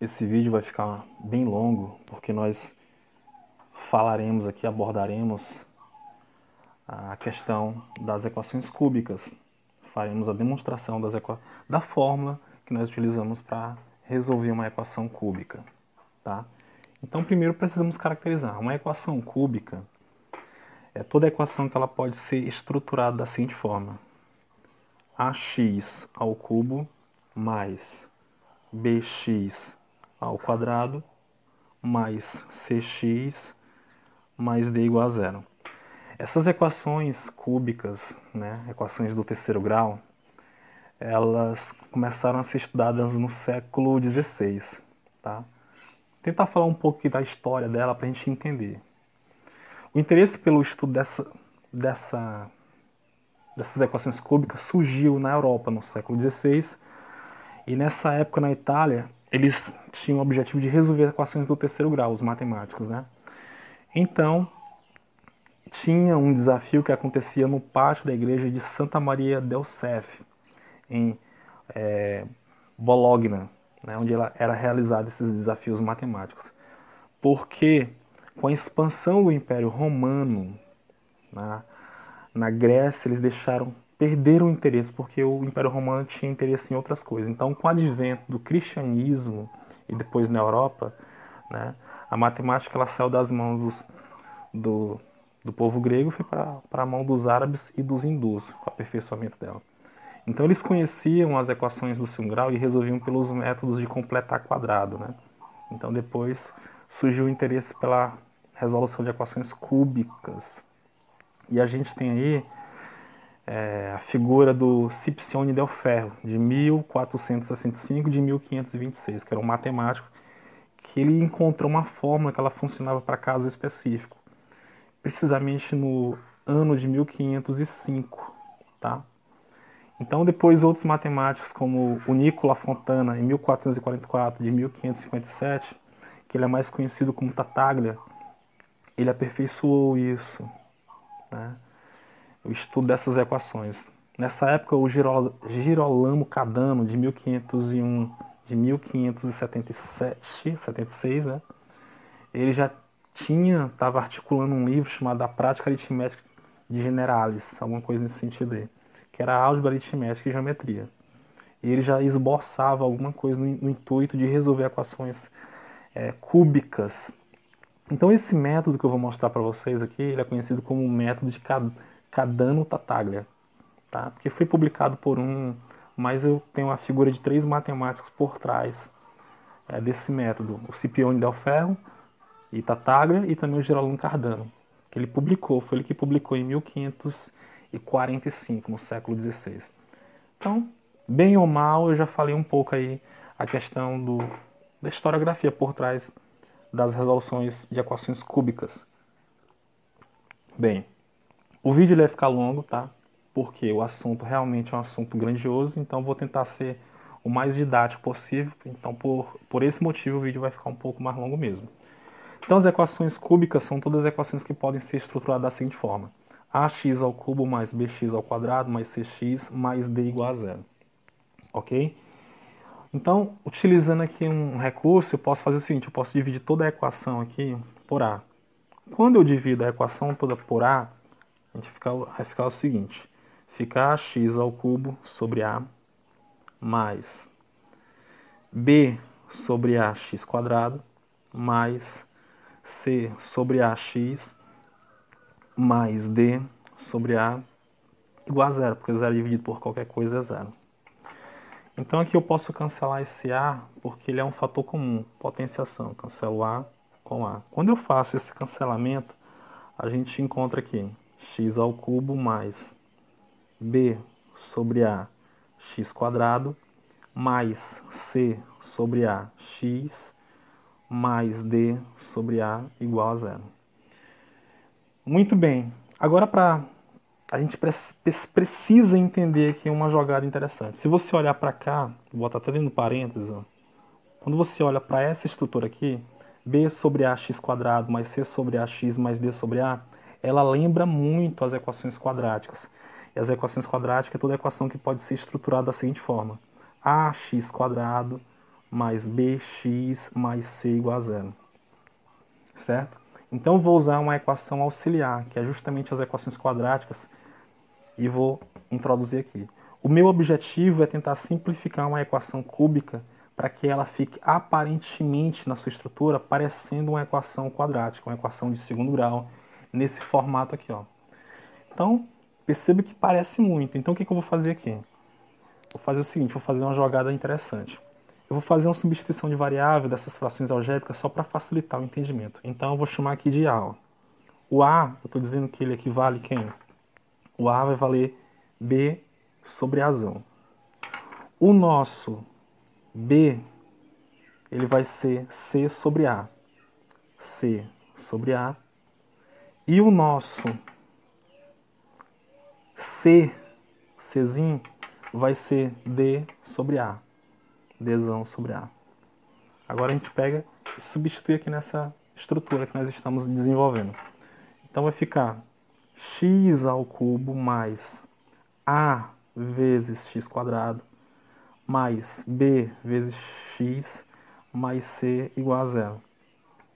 esse vídeo vai ficar bem longo, porque nós falaremos aqui, abordaremos a questão das equações cúbicas. Faremos a demonstração das equa... da fórmula que nós utilizamos para resolver uma equação cúbica. Tá? Então, primeiro precisamos caracterizar. Uma equação cúbica é toda equação que ela pode ser estruturada da seguinte forma: ax ao cubo mais bx ao quadrado mais cx mais d igual a zero. Essas equações cúbicas, né, equações do terceiro grau, elas começaram a ser estudadas no século XVI. Tá? Tentar falar um pouco da história dela para a gente entender. O interesse pelo estudo dessa, dessa, dessas equações cúbicas surgiu na Europa no século XVI e nessa época na Itália eles tinham o objetivo de resolver equações do terceiro grau, os matemáticos, né? Então, tinha um desafio que acontecia no pátio da igreja de Santa Maria del Cef, em é, Bologna, né, onde ela, era realizado esses desafios matemáticos. Porque com a expansão do Império Romano na, na Grécia, eles deixaram perderam o interesse, porque o Império Romano tinha interesse em outras coisas. Então, com o advento do cristianismo e depois na Europa, né, a matemática ela saiu das mãos dos, do, do povo grego foi para a mão dos árabes e dos hindus, com o aperfeiçoamento dela. Então, eles conheciam as equações do segundo grau e resolviam pelos métodos de completar quadrado. Né? Então, depois surgiu o interesse pela resolução de equações cúbicas. E a gente tem aí é, a figura do Scipione del Ferro, de 1465 de 1526, que era um matemático que ele encontrou uma fórmula que ela funcionava para casos específicos, precisamente no ano de 1505, tá? Então depois outros matemáticos como o Nicola Fontana em 1444 de 1557, que ele é mais conhecido como Tartaglia, ele aperfeiçoou isso, né? O estudo dessas equações. Nessa época, o Girolamo Cadano, de 1501 de 1577, 76, né? Ele já tinha, estava articulando um livro chamado A Prática Aritmética de Generales, alguma coisa nesse sentido aí, que era álgebra aritmética e geometria. E ele já esboçava alguma coisa no, no intuito de resolver equações é, cúbicas. Então esse método que eu vou mostrar para vocês aqui, ele é conhecido como o método de Cadano Tataglia, tá? Porque foi publicado por um, mas eu tenho a figura de três matemáticos por trás é, desse método, o Scipione del Ferro e Tataglia e também o Gerolamo Cardano, que ele publicou, foi ele que publicou em 1545, no século XVI. Então, bem ou mal, eu já falei um pouco aí a questão do, da historiografia por trás das resoluções de equações cúbicas. Bem, o vídeo vai ficar longo, tá? Porque o assunto realmente é um assunto grandioso, então vou tentar ser o mais didático possível. Então, por, por esse motivo, o vídeo vai ficar um pouco mais longo mesmo. Então, as equações cúbicas são todas as equações que podem ser estruturadas da seguinte forma: ax ao cubo mais bx ao quadrado mais cx mais d igual a zero. Ok? Então, utilizando aqui um recurso, eu posso fazer o seguinte: eu posso dividir toda a equação aqui por a. Quando eu divido a equação toda por a, gente vai ficar o seguinte: fica x ao cubo sobre a mais b sobre ax quadrado mais c sobre ax mais d sobre a igual a zero, porque zero dividido por qualquer coisa é zero. Então aqui eu posso cancelar esse a porque ele é um fator comum, potenciação. Cancelo a com a. Quando eu faço esse cancelamento, a gente encontra aqui x ao cubo mais b sobre a x quadrado mais c sobre a x mais d sobre a igual a zero. Muito bem. Agora para a gente precisa entender aqui uma jogada interessante. Se você olhar para cá, vou botar até dentro do parênteses, ó. quando você olha para essa estrutura aqui, b sobre ax quadrado mais c sobre ax mais d sobre a, ela lembra muito as equações quadráticas. E as equações quadráticas é toda equação que pode ser estruturada da seguinte forma: ax quadrado mais bx mais c igual a zero. Certo? Então vou usar uma equação auxiliar, que é justamente as equações quadráticas, e vou introduzir aqui. O meu objetivo é tentar simplificar uma equação cúbica para que ela fique aparentemente na sua estrutura parecendo uma equação quadrática, uma equação de segundo grau, nesse formato aqui. Ó. Então, perceba que parece muito. Então, o que, que eu vou fazer aqui? Vou fazer o seguinte, vou fazer uma jogada interessante. Eu vou fazer uma substituição de variável dessas frações algébricas só para facilitar o entendimento. Então, eu vou chamar aqui de A. Ó. O A, eu estou dizendo que ele equivale quem? O A vai valer B sobre azão. O nosso B, ele vai ser C sobre A. C sobre A. E o nosso C, Czinho, vai ser D sobre A. Dzão sobre A. Agora a gente pega e substitui aqui nessa estrutura que nós estamos desenvolvendo. Então vai ficar x ao cubo mais a vezes x quadrado mais b vezes x mais c igual a zero.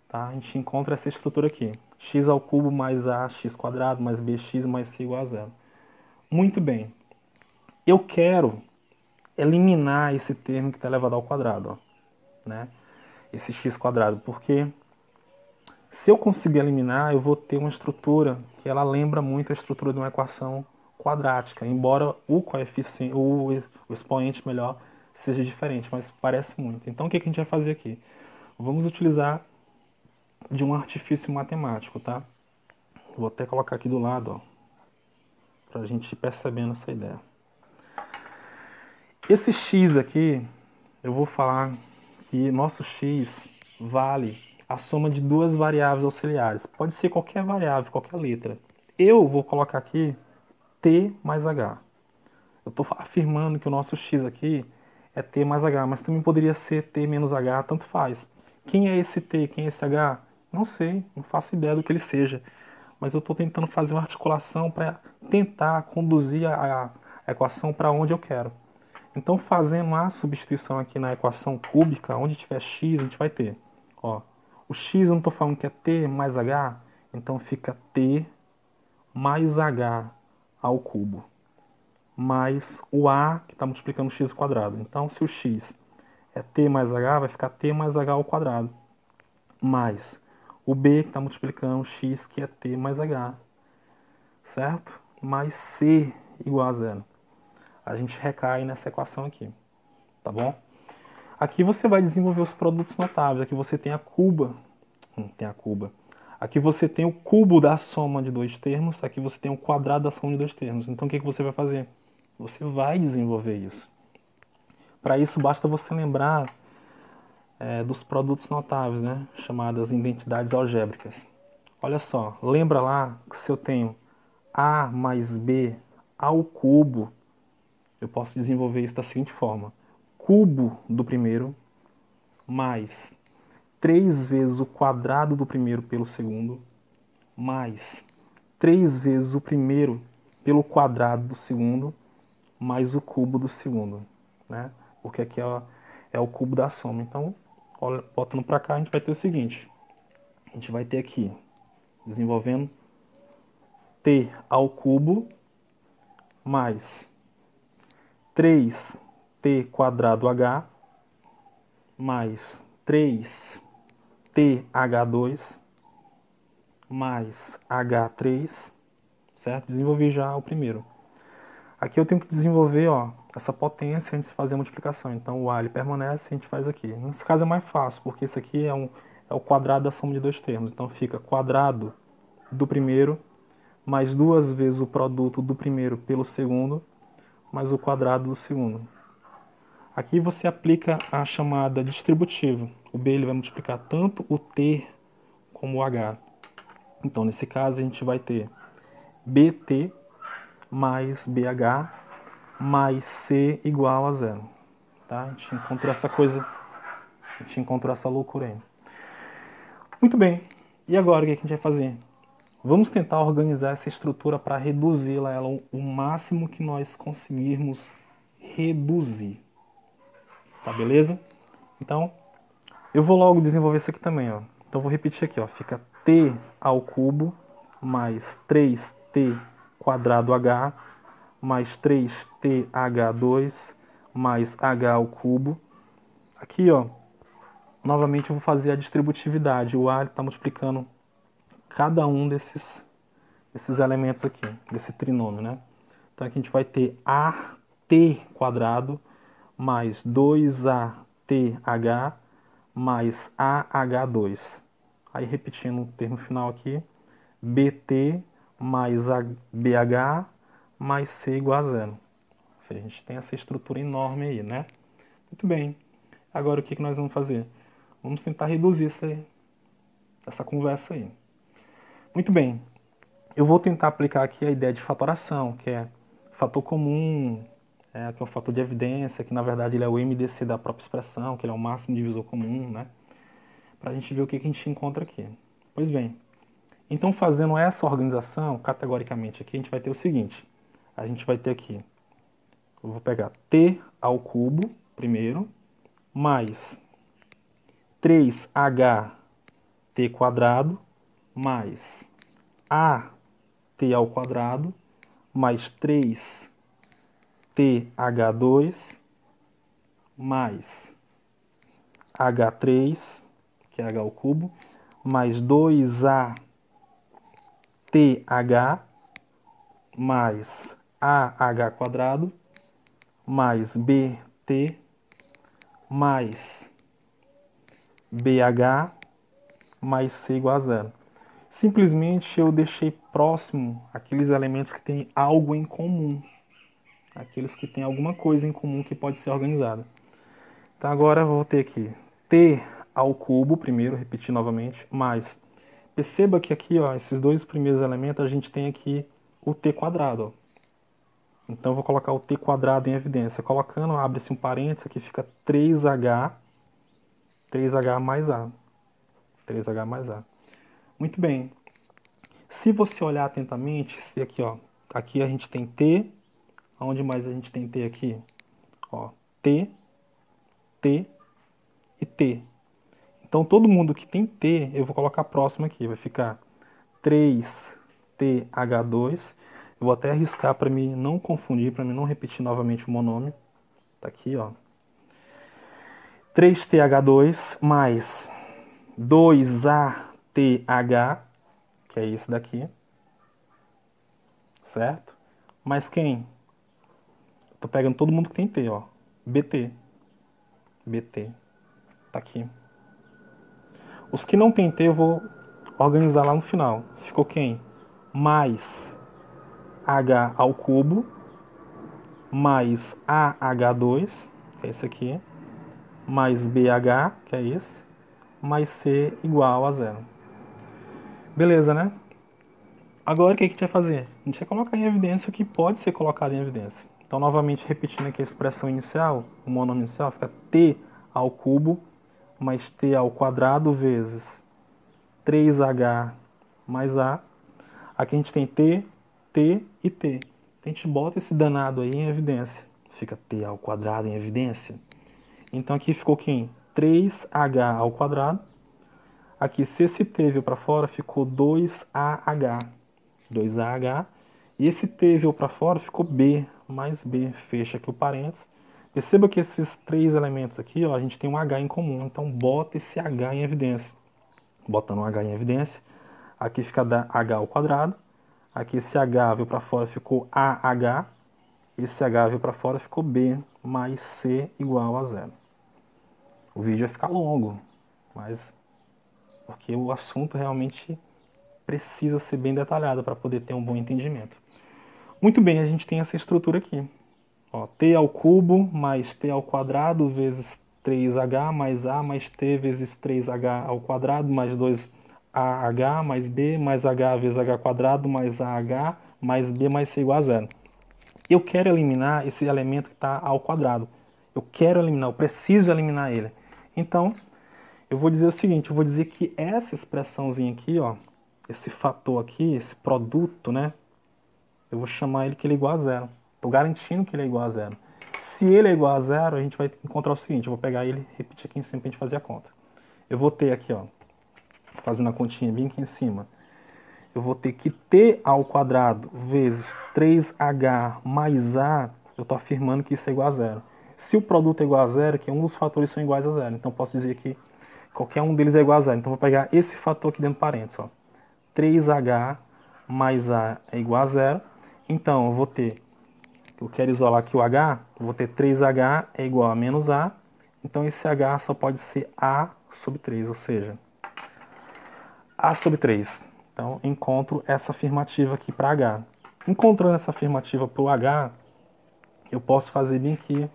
Tá? A gente encontra essa estrutura aqui. X ao cubo mais a x quadrado mais bx mais c igual a zero. Muito bem. Eu quero eliminar esse termo que está elevado ao quadrado. Ó, né? Esse x quadrado. Porque se eu conseguir eliminar, eu vou ter uma estrutura que ela lembra muito a estrutura de uma equação quadrática, embora o coeficiente, o, o expoente melhor, seja diferente, mas parece muito. Então o que, a gente vai fazer aqui? Vamos utilizar de um artifício matemático, tá? Vou até colocar aqui do lado, ó, para a gente ir percebendo essa ideia. Esse x aqui, eu vou falar que nosso x vale a soma de duas variáveis auxiliares. Pode ser qualquer variável, qualquer letra. Eu vou colocar aqui T mais H. Eu estou afirmando que o nosso X aqui é T mais H, mas também poderia ser T menos H, tanto faz. Quem é esse T, quem é esse H? Não sei, não faço ideia do que ele seja. Mas eu estou tentando fazer uma articulação para tentar conduzir a, a equação para onde eu quero. Então, fazendo a substituição aqui na equação cúbica, onde tiver x, a gente vai ter. Ó, o x eu não estou falando que é t mais h, então fica t mais h ao cubo mais o a que está multiplicando x ao quadrado. Então, se o x é t mais h, vai ficar t mais h ao quadrado, mais o b que está multiplicando o x, que é t mais h, certo? Mais c igual a zero. A gente recai nessa equação aqui, tá bom? Aqui você vai desenvolver os produtos notáveis. Aqui você tem a cuba, hum, tem a cuba, Aqui você tem o cubo da soma de dois termos, aqui você tem o quadrado da soma de dois termos. Então o que, que você vai fazer? Você vai desenvolver isso. Para isso basta você lembrar é, dos produtos notáveis, né? chamadas identidades algébricas. Olha só, lembra lá que se eu tenho A mais B ao cubo, eu posso desenvolver isso da seguinte forma. Cubo do primeiro mais 3 vezes o quadrado do primeiro pelo segundo, mais 3 vezes o primeiro pelo quadrado do segundo, mais o cubo do segundo, né? Porque aqui é, é o cubo da soma. Então, olha, botando para cá, a gente vai ter o seguinte. A gente vai ter aqui, desenvolvendo t ao cubo mais 3t quadrado h mais 3 TH2 mais H3, certo? Desenvolvi já o primeiro. Aqui eu tenho que desenvolver ó, essa potência antes de fazer a multiplicação. Então o A ele permanece a gente faz aqui. Nesse caso é mais fácil, porque isso aqui é, um, é o quadrado da soma de dois termos. Então fica quadrado do primeiro mais duas vezes o produto do primeiro pelo segundo mais o quadrado do segundo. Aqui você aplica a chamada distributiva. O B ele vai multiplicar tanto o T como o H. Então, nesse caso, a gente vai ter BT mais BH mais C igual a zero. Tá? A gente encontrou essa coisa, a gente encontrou essa loucura aí. Muito bem, e agora o que a gente vai fazer? Vamos tentar organizar essa estrutura para reduzi-la ela o máximo que nós conseguirmos reduzir. Tá beleza? Então, eu vou logo desenvolver isso aqui também, ó. Então, vou repetir aqui, ó. Fica t ao cubo mais 3t quadrado h mais 3th2 mais h ao cubo. Aqui, ó, novamente eu vou fazer a distributividade. O A está multiplicando cada um desses, desses elementos aqui, desse trinômio, né? Então aqui a gente vai ter AT quadrado mais 2ATH mais AH2. Aí repetindo o termo final aqui, BT mais BH mais C igual a zero. Ou seja, a gente tem essa estrutura enorme aí, né? Muito bem. Agora o que, que nós vamos fazer? Vamos tentar reduzir essa, essa conversa aí. Muito bem. Eu vou tentar aplicar aqui a ideia de fatoração, que é fator comum, é, que é o fator de evidência, que na verdade ele é o MDC da própria expressão, que ele é o máximo divisor comum, né? Para a gente ver o que, que a gente encontra aqui. Pois bem, então fazendo essa organização, categoricamente aqui, a gente vai ter o seguinte. A gente vai ter aqui, eu vou pegar t ao cubo primeiro, mais 3ht quadrado mais at ao quadrado mais 3th2 mais h3, que é h ao cubo, mais 2ath mais ah quadrado mais bt mais BH mais C igual a zero. Simplesmente eu deixei próximo aqueles elementos que têm algo em comum. Aqueles que têm alguma coisa em comum que pode ser organizada. Então agora eu vou ter aqui T ao cubo, primeiro, repetir novamente, mais. Perceba que aqui, ó, esses dois primeiros elementos, a gente tem aqui o T quadrado. Ó. Então eu vou colocar o t quadrado em evidência. Colocando, abre-se um parênteses, aqui fica 3h, 3h mais a. 3h mais a. Muito bem. Se você olhar atentamente, aqui, ó, aqui a gente tem t, aonde mais a gente tem t aqui? Ó, t, t e t. Então todo mundo que tem t, eu vou colocar próximo aqui, vai ficar 3th2 eu vou até arriscar para me não confundir, para me não repetir novamente o monômio. Tá aqui, ó. 3TH2 mais 2ATH, que é esse daqui. Certo? Mais quem? Tô pegando todo mundo que tem T, ó. BT. BT. Tá aqui. Os que não tem T eu vou organizar lá no final. Ficou quem? Mais H ao cubo mais AH2, que é esse aqui, mais BH, que é esse, mais C igual a zero. Beleza, né? Agora o que a gente vai fazer? A gente vai colocar em evidência o que pode ser colocado em evidência. Então, novamente, repetindo aqui a expressão inicial, o monômio inicial fica t ao cubo mais t ao quadrado vezes 3h mais a. Aqui a gente tem t T e T. A gente bota esse danado aí em evidência. Fica T ao quadrado em evidência. Então aqui ficou quem? 3H ao quadrado. Aqui, se esse T veio para fora, ficou 2AH. 2AH. E esse T veio para fora, ficou B mais B. Fecha aqui o parênteses. Perceba que esses três elementos aqui, ó, a gente tem um H em comum. Então, bota esse H em evidência. Botando um H em evidência, aqui fica H ao quadrado. Aqui esse H veio para fora, ficou AH. Esse H veio para fora, ficou B mais C igual a zero. O vídeo vai ficar longo, mas porque o assunto realmente precisa ser bem detalhado para poder ter um bom entendimento. Muito bem, a gente tem essa estrutura aqui. Ó, t ao cubo mais t ao quadrado vezes 3h mais a mais t vezes 3h ao quadrado mais 2 AH mais B mais H vezes H quadrado mais AH mais B mais C igual a zero. Eu quero eliminar esse elemento que está ao quadrado. Eu quero eliminar, eu preciso eliminar ele. Então, eu vou dizer o seguinte, eu vou dizer que essa expressãozinha aqui, ó, esse fator aqui, esse produto, né? Eu vou chamar ele que ele é igual a zero. Estou garantindo que ele é igual a zero. Se ele é igual a zero, a gente vai encontrar o seguinte, eu vou pegar ele e repetir aqui em cima para a gente fazer a conta. Eu vou ter aqui, ó, fazendo a continha bem aqui em cima, eu vou ter que t ao quadrado vezes 3h mais a, eu estou afirmando que isso é igual a zero. Se o produto é igual a zero, que um dos fatores são iguais a zero, então posso dizer que qualquer um deles é igual a zero. Então vou pegar esse fator aqui dentro do parênteses, ó. 3h mais a é igual a zero. Então eu vou ter, eu quero isolar aqui o h, eu vou ter 3h é igual a menos a, então esse h só pode ser a sobre 3, ou seja, a sobre 3. Então, encontro essa afirmativa aqui para H. Encontrando essa afirmativa para o H, eu posso fazer bem aqui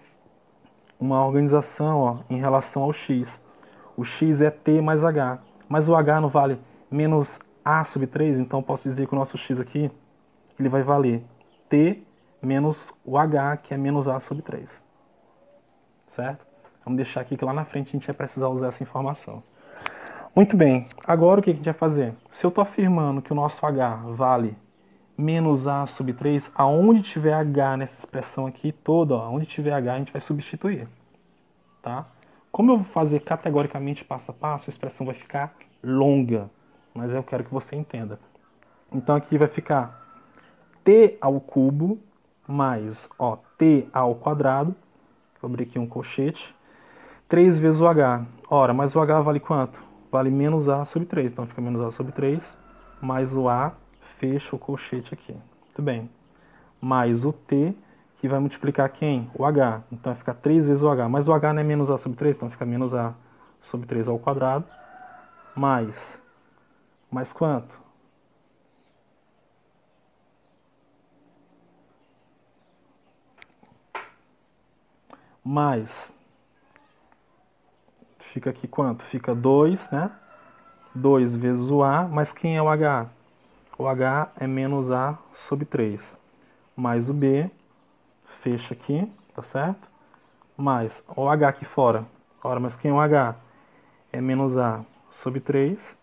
uma organização ó, em relação ao X. O X é T mais H, mas o H não vale menos A sobre 3, então posso dizer que o nosso X aqui ele vai valer T menos o H, que é menos A sobre 3. Certo? Vamos deixar aqui que lá na frente a gente vai precisar usar essa informação. Muito bem, agora o que a gente vai fazer? Se eu estou afirmando que o nosso H vale menos A sobre 3, aonde tiver H nessa expressão aqui toda, ó, onde tiver H a gente vai substituir. Tá? Como eu vou fazer categoricamente passo a passo, a expressão vai ficar longa, mas eu quero que você entenda. Então aqui vai ficar t ao cubo mais ó, t ao quadrado, vou abrir aqui um colchete, 3 vezes o h. Ora, mas o h vale quanto? Vale menos A sobre 3. Então fica menos A sobre 3, mais o A, fecha o colchete aqui. Muito bem. Mais o T, que vai multiplicar quem? O H. Então vai ficar 3 vezes o H. Mas o H não é menos A sobre 3, então fica menos A sobre 3 ao quadrado. Mais, mais quanto? Mais Fica aqui quanto? Fica 2, né? 2 vezes o A, mas quem é o H? O H é menos A sobre 3. Mais o B, fecha aqui, tá certo? Mais o H aqui fora. Ora, mas quem é o H? É menos A sobre 3.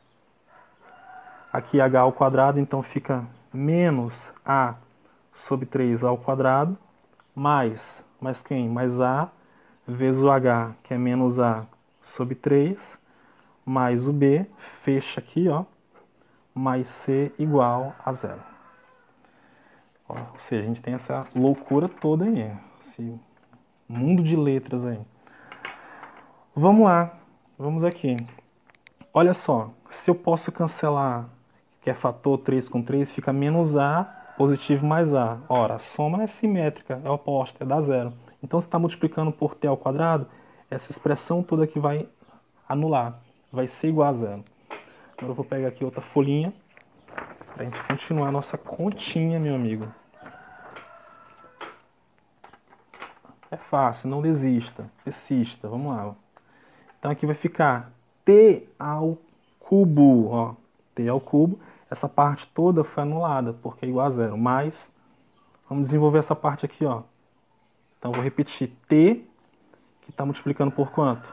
Aqui H ao quadrado, então fica menos A sobre 3 ao quadrado. Mais, mais quem? Mais A vezes o H, que é menos A sobre 3, mais o B, fecha aqui, ó, mais C igual a zero. Ó, ou seja, a gente tem essa loucura toda aí, esse mundo de letras aí. Vamos lá, vamos aqui. Olha só, se eu posso cancelar, que é fator 3 com 3, fica menos A positivo mais A. Ora, a soma é simétrica, é oposta, é da zero. Então, se está multiplicando por t ao quadrado, essa expressão toda aqui vai anular, vai ser igual a zero. Agora eu vou pegar aqui outra folhinha para a gente continuar a nossa continha, meu amigo. É fácil, não desista, persista, vamos lá. Então aqui vai ficar t ao cubo, ó, t ao cubo. Essa parte toda foi anulada, porque é igual a zero. Mas, vamos desenvolver essa parte aqui, ó. Então vou repetir t que está multiplicando por quanto?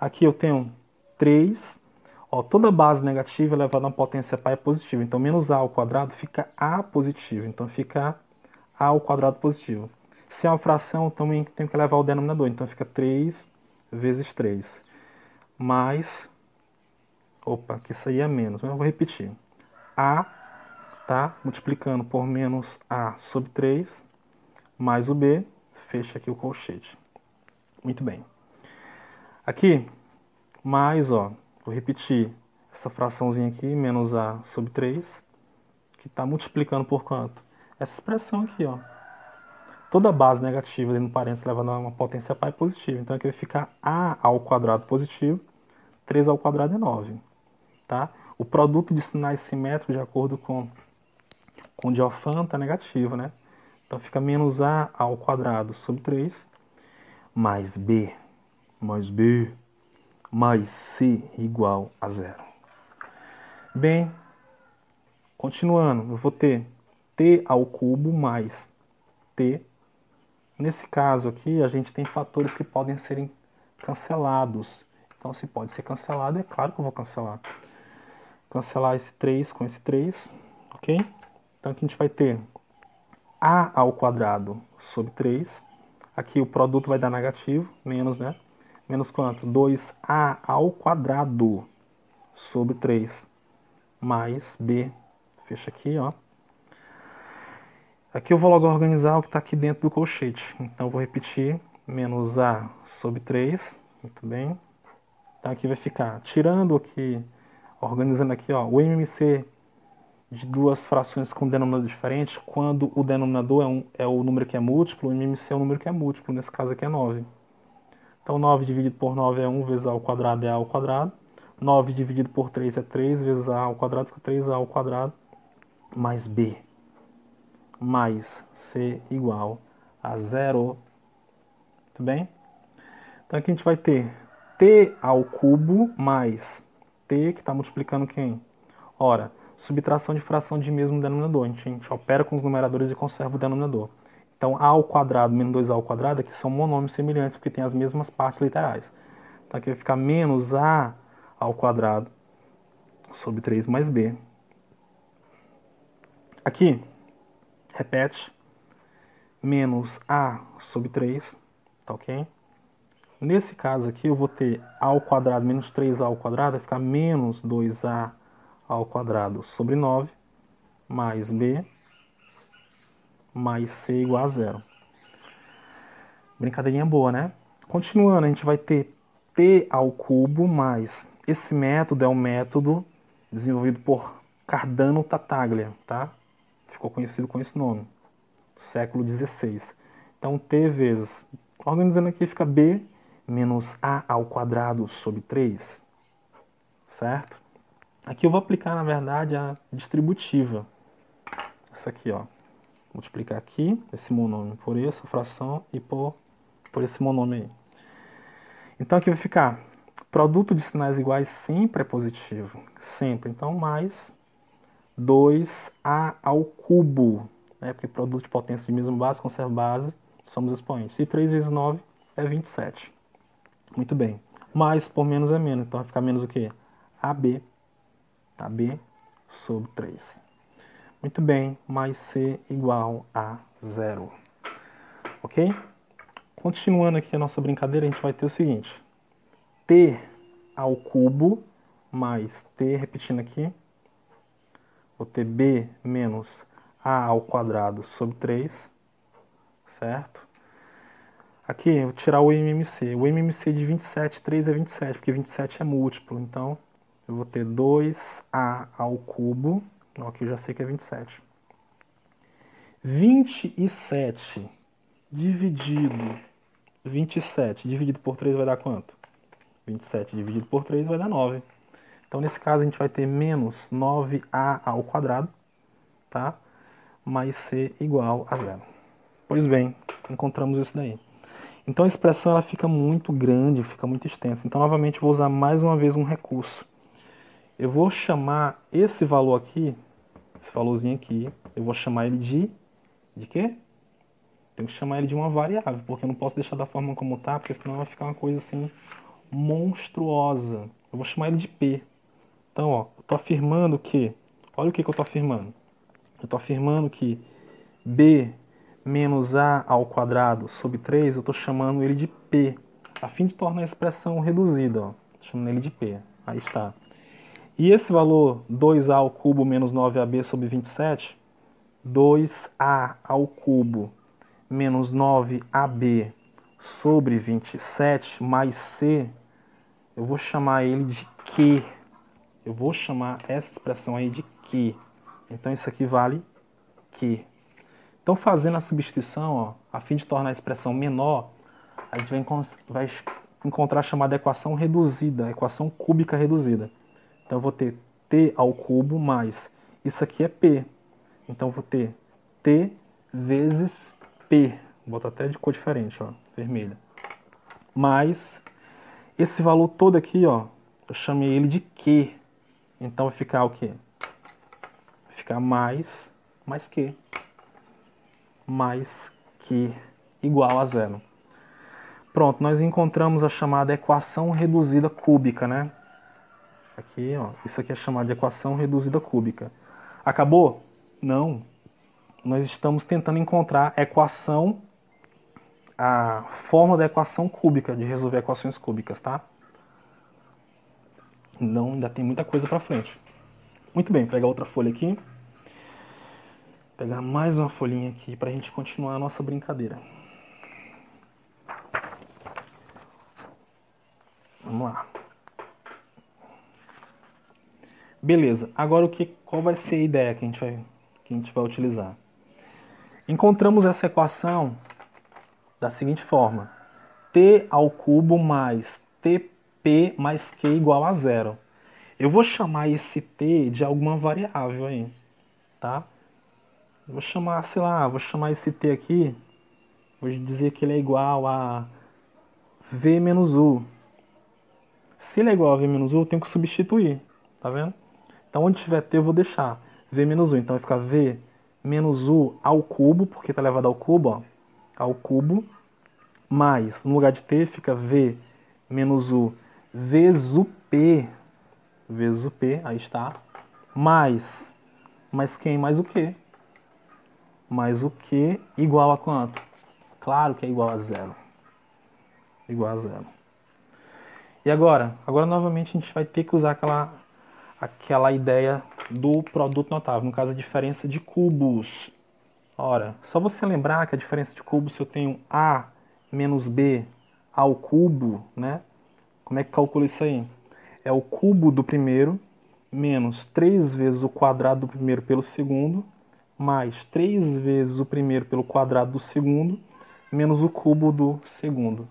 Aqui eu tenho 3. Ó, toda base negativa elevada a uma potência π é positiva. Então, menos a ao quadrado fica a positivo. Então, fica a ao quadrado positivo. Se é uma fração, também tem que elevar o denominador. Então, fica 3 vezes 3. Mais... Opa, que isso aí é menos, mas eu vou repetir. A, tá? Multiplicando por menos A sobre 3, mais o B, fecha aqui o colchete. Muito bem. Aqui, mais, ó, vou repetir essa fraçãozinha aqui, menos A sobre 3, que está multiplicando por quanto? Essa expressão aqui, ó. Toda base negativa dentro do parênteses levando a uma potência é positiva. Então aqui vai ficar A ao quadrado positivo, 3 ao quadrado é 9. Tá? O produto de sinais simétricos, de acordo com, com o Diofan, está negativo, né? Então fica menos A ao quadrado sobre 3, mais B, mais B, mais C igual a zero. Bem, continuando, eu vou ter T ao cubo mais T. Nesse caso aqui, a gente tem fatores que podem serem cancelados. Então, se pode ser cancelado, é claro que eu vou cancelar. Cancelar esse 3 com esse 3, ok? Então, aqui a gente vai ter A ao quadrado sobre 3 Aqui o produto vai dar negativo, menos, né? Menos quanto? 2a ao quadrado sobre 3 mais b. Fecha aqui, ó. Aqui eu vou logo organizar o que está aqui dentro do colchete. Então eu vou repetir, menos a sobre 3, muito bem. Então aqui vai ficar, tirando aqui, organizando aqui, ó, o MMC de duas frações com denominador diferente, quando o denominador é, um, é o número que é múltiplo, o MMC é o número que é múltiplo, nesse caso aqui é 9. Então 9 dividido por 9 é 1 vezes a ao quadrado é a ao quadrado. 9 dividido por 3 é 3 vezes a ao quadrado, fica 3a ao quadrado, mais b, mais c igual a zero. Muito bem? Então aqui a gente vai ter t ao cubo mais t, que está multiplicando quem? Ora, subtração de fração de mesmo denominador. A gente, a gente opera com os numeradores e conserva o denominador. Então, a ao quadrado menos 2a ao quadrado aqui são monômios semelhantes, porque tem as mesmas partes literais. Então, aqui vai ficar menos a ao quadrado sobre 3 mais b. Aqui, repete, menos a sobre 3, tá ok? Nesse caso aqui, eu vou ter a ao quadrado menos 3a ao quadrado, vai ficar menos 2a ao quadrado sobre 9, mais b, mais c igual a zero. Brincadeirinha boa, né? Continuando, a gente vai ter t ao cubo mais... Esse método é um método desenvolvido por Cardano Tattaglia, tá? Ficou conhecido com esse nome, século XVI. Então, t vezes... Organizando aqui, fica b menos a ao quadrado sobre 3, certo? Aqui eu vou aplicar, na verdade, a distributiva. Essa aqui, ó. Multiplicar aqui esse monômio por essa fração e por, por esse monômio aí. Então aqui vai ficar produto de sinais iguais sempre é positivo. Sempre. Então, mais 2a ao cubo. Né? Porque produto de potência de mesma base conserva base, somos expoentes. E 3 vezes 9 é 27. Muito bem. Mais por menos é menos. Então vai ficar menos o quê? AB tá? B sobre 3. Muito bem, mais C igual a zero. Ok? Continuando aqui a nossa brincadeira, a gente vai ter o seguinte. T ao cubo mais T, repetindo aqui, vou ter B menos A ao quadrado sobre 3, certo? Aqui, vou tirar o MMC. O MMC de 27, 3 é 27, porque 27 é múltiplo, então eu vou ter 2a ao cubo, aqui eu já sei que é 27. 27 dividido 27 dividido por 3 vai dar quanto? 27 dividido por 3 vai dar 9. Então, nesse caso, a gente vai ter menos 9a ao quadrado, tá? Mais c igual a zero. Pois bem, encontramos isso daí. Então, a expressão ela fica muito grande, fica muito extensa. Então, novamente, vou usar mais uma vez um recurso eu vou chamar esse valor aqui, esse valorzinho aqui, eu vou chamar ele de de quê? Tenho que chamar ele de uma variável, porque eu não posso deixar da forma como está, porque senão vai ficar uma coisa assim monstruosa. Eu vou chamar ele de P. Então, ó, eu estou afirmando que, olha o que, que eu estou afirmando. Eu estou afirmando que B menos A ao quadrado sobre 3, eu estou chamando ele de P, a fim de tornar a expressão reduzida. Ó. Chamando ele de P. Aí está. E esse valor 2a ao cubo menos 9ab sobre 27, 2a ao cubo menos 9ab sobre 27 mais c, eu vou chamar ele de Q. Eu vou chamar essa expressão aí de Q. Então isso aqui vale Q. Então fazendo a substituição, ó, a fim de tornar a expressão menor, a gente vai, vai encontrar a chamada equação reduzida, equação cúbica reduzida. Então eu vou ter t ao cubo mais, isso aqui é p. Então eu vou ter t vezes p. Vou botar até de cor diferente, ó, vermelha. Mais esse valor todo aqui, ó, eu chamei ele de q. Então vai ficar o quê? Vai ficar mais, mais q. Mais q igual a zero. Pronto, nós encontramos a chamada equação reduzida cúbica, né? Aqui, ó, isso aqui é chamado de equação reduzida cúbica. Acabou? Não. Nós estamos tentando encontrar a equação a forma da equação cúbica, de resolver equações cúbicas, tá? Não, ainda tem muita coisa para frente. Muito bem, pegar outra folha aqui. Pegar mais uma folhinha aqui para a gente continuar a nossa brincadeira. Vamos lá. Beleza, agora o que, qual vai ser a ideia que a gente vai, que a gente vai utilizar? Encontramos essa equação da seguinte forma: t ao cubo mais tp mais q igual a zero. Eu vou chamar esse t de alguma variável aí, tá? Eu vou chamar, sei lá, vou chamar esse t aqui, vou dizer que ele é igual a v menos u. Se ele é igual a v menos u, eu tenho que substituir, tá vendo? Então, onde tiver t, eu vou deixar v menos u. Então, vai ficar v menos u ao cubo, porque está elevado ao cubo, ó, ao cubo, mais, no lugar de t, fica v menos u vezes o p, vezes o p, aí está, mais, mais quem? Mais o que? Mais o que igual a quanto? Claro que é igual a zero. Igual a zero. E agora? Agora, novamente, a gente vai ter que usar aquela aquela ideia do produto notável, no caso a diferença de cubos. Ora, só você lembrar que a diferença de cubos, se eu tenho A menos B ao cubo, né? Como é que calcula isso aí? É o cubo do primeiro menos 3 vezes o quadrado do primeiro pelo segundo, mais 3 vezes o primeiro pelo quadrado do segundo, menos o cubo do segundo.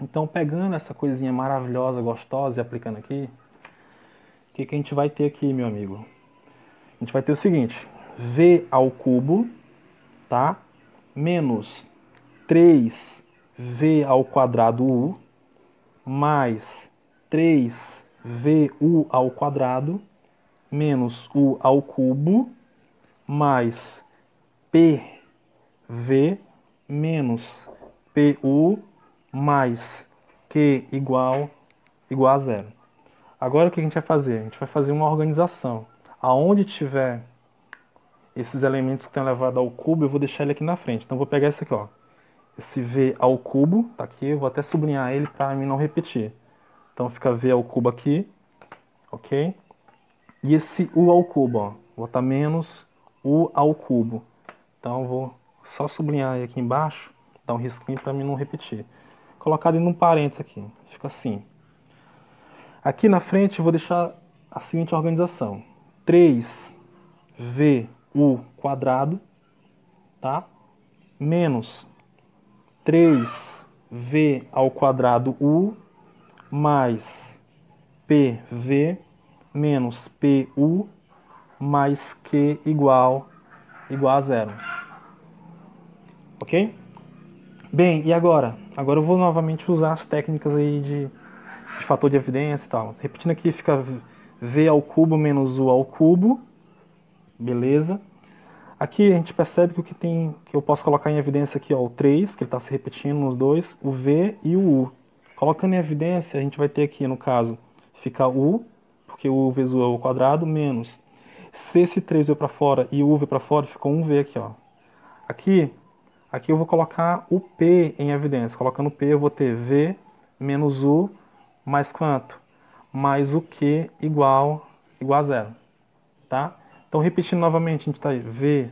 Então, pegando essa coisinha maravilhosa, gostosa e aplicando aqui, o que, que a gente vai ter aqui, meu amigo? A gente vai ter o seguinte, v ao cubo, tá? Menos 3v ao quadrado u, mais 3vu ao quadrado, menos u ao cubo, mais pv menos pu mais q igual, igual a zero. Agora o que a gente vai fazer? A gente vai fazer uma organização. Aonde tiver esses elementos que estão elevados ao cubo, eu vou deixar ele aqui na frente. Então, eu vou pegar esse aqui, ó. Esse V ao cubo, tá aqui. Eu vou até sublinhar ele para mim não repetir. Então, fica V ao cubo aqui, ok? E esse U ao cubo, ó. Vou botar menos U ao cubo. Então, vou só sublinhar ele aqui embaixo, dar um risquinho para mim não repetir. Colocado em um parênteses aqui. Fica assim. Aqui na frente vou deixar a seguinte organização. 3vu quadrado, tá? Menos 3v ao quadrado u mais pv menos pu mais q igual, igual a zero. Ok? Bem, e agora? Agora eu vou novamente usar as técnicas aí de de fator de evidência e tal. Repetindo aqui, fica V ao cubo menos U ao cubo. Beleza. Aqui a gente percebe que o que tem que eu posso colocar em evidência aqui, ó, o 3, que ele está se repetindo nos dois, o V e o U. Colocando em evidência, a gente vai ter aqui, no caso, fica U, porque U vezes U é o quadrado, menos. Se esse 3 veio para fora e U veio para fora, ficou um V aqui. Ó. Aqui, aqui eu vou colocar o P em evidência. Colocando o P, eu vou ter V menos U mais quanto? Mais o que igual, igual a zero. Tá? Então, repetindo novamente, a gente está V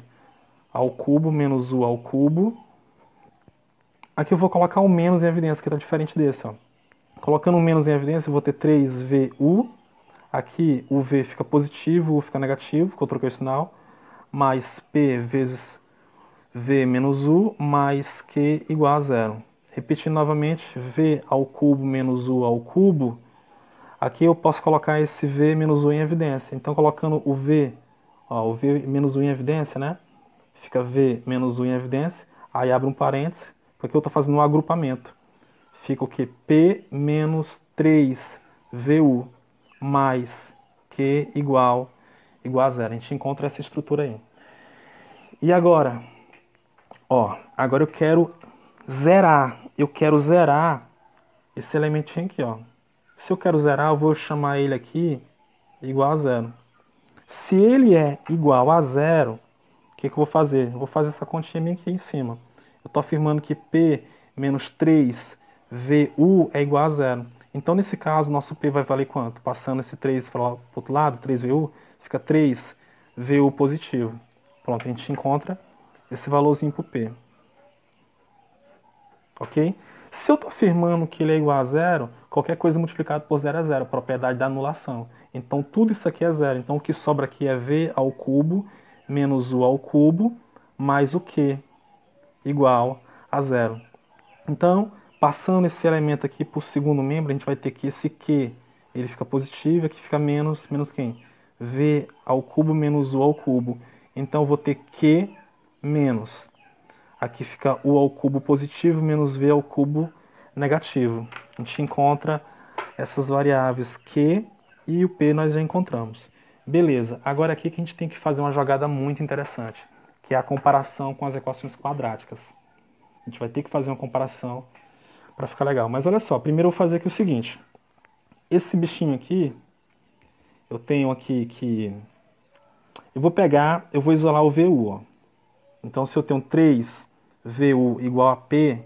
ao cubo menos U ao cubo. Aqui eu vou colocar o menos em evidência, que está diferente desse. Ó. Colocando o menos em evidência, eu vou ter 3VU. Aqui o V fica positivo, o U fica negativo, porque eu troquei o sinal. Mais P vezes V menos U, mais Q igual a zero. Repetindo novamente, v ao cubo menos u ao cubo, aqui eu posso colocar esse v menos u em evidência. Então, colocando o v, ó, o v menos u em evidência, né? Fica v menos u em evidência, aí abre um parêntese, porque eu estou fazendo um agrupamento. Fica o que? P menos 3VU mais Q igual, igual a zero. A gente encontra essa estrutura aí. E agora? Ó, agora eu quero zerar eu quero zerar esse elementinho aqui, ó. Se eu quero zerar, eu vou chamar ele aqui igual a zero. Se ele é igual a zero, o que, que eu vou fazer? Eu vou fazer essa continha aqui em cima. Eu estou afirmando que P menos 3VU é igual a zero. Então, nesse caso, nosso P vai valer quanto? Passando esse 3 para o outro lado, 3VU, fica 3VU positivo. Pronto, a gente encontra esse valorzinho para o P. Ok? Se eu estou afirmando que ele é igual a zero, qualquer coisa multiplicado por zero é zero, propriedade da anulação. Então, tudo isso aqui é zero. Então, o que sobra aqui é V ao cubo menos U ao cubo mais o Q igual a zero. Então, passando esse elemento aqui para o segundo membro, a gente vai ter que esse Q, ele fica positivo, aqui fica menos, menos quem? V ao cubo menos U ao cubo. Então, eu vou ter Q menos. Aqui fica U ao cubo positivo menos V ao cubo negativo. A gente encontra essas variáveis Q e o P nós já encontramos. Beleza, agora aqui que a gente tem que fazer uma jogada muito interessante, que é a comparação com as equações quadráticas. A gente vai ter que fazer uma comparação para ficar legal. Mas olha só, primeiro eu vou fazer aqui o seguinte. Esse bichinho aqui, eu tenho aqui que... Eu vou pegar, eu vou isolar o VU. Ó. Então se eu tenho 3VU igual a P,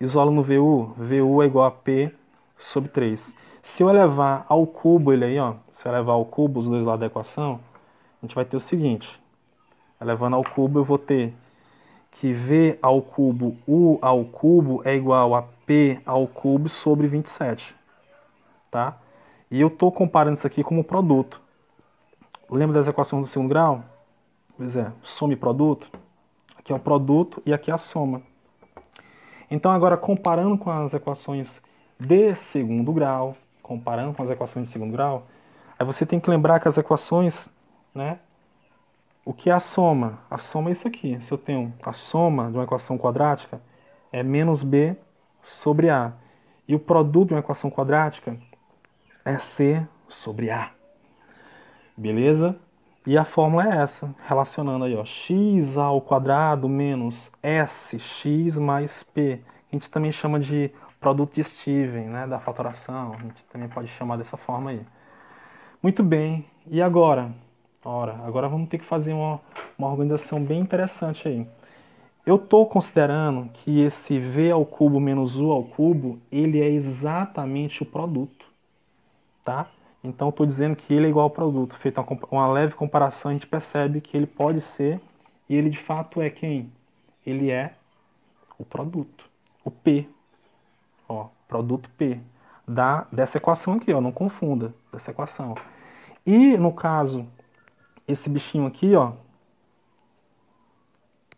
isolo no VU, VU é igual a P sobre 3. Se eu elevar ao cubo ele aí, ó, se eu elevar ao cubo os dois lados da equação, a gente vai ter o seguinte. Elevando ao cubo eu vou ter que V ao cubo U ao cubo é igual a P ao cubo sobre 27. Tá? E eu estou comparando isso aqui como produto. Lembra das equações do segundo grau? Pois é, soma e produto. Aqui é o produto e aqui é a soma. Então agora comparando com as equações de segundo grau, comparando com as equações de segundo grau, aí você tem que lembrar que as equações, né? O que é a soma? A soma é isso aqui. Se eu tenho a soma de uma equação quadrática, é menos b sobre a. E o produto de uma equação quadrática é c sobre a. Beleza? E a fórmula é essa, relacionando aí, ó, x ao quadrado menos sx mais p. A gente também chama de produto de Steven, né, da fatoração, a gente também pode chamar dessa forma aí. Muito bem, e agora? Ora, agora vamos ter que fazer uma, uma organização bem interessante aí. Eu estou considerando que esse v ao cubo menos u ao cubo, ele é exatamente o produto, tá? Então estou dizendo que ele é igual ao produto. Feita uma, leve comparação, a gente percebe que ele pode ser, e ele de fato é quem? Ele é o produto, o P, ó, produto P, da, dessa equação aqui, ó, não confunda, dessa equação. E no caso, esse bichinho aqui, ó,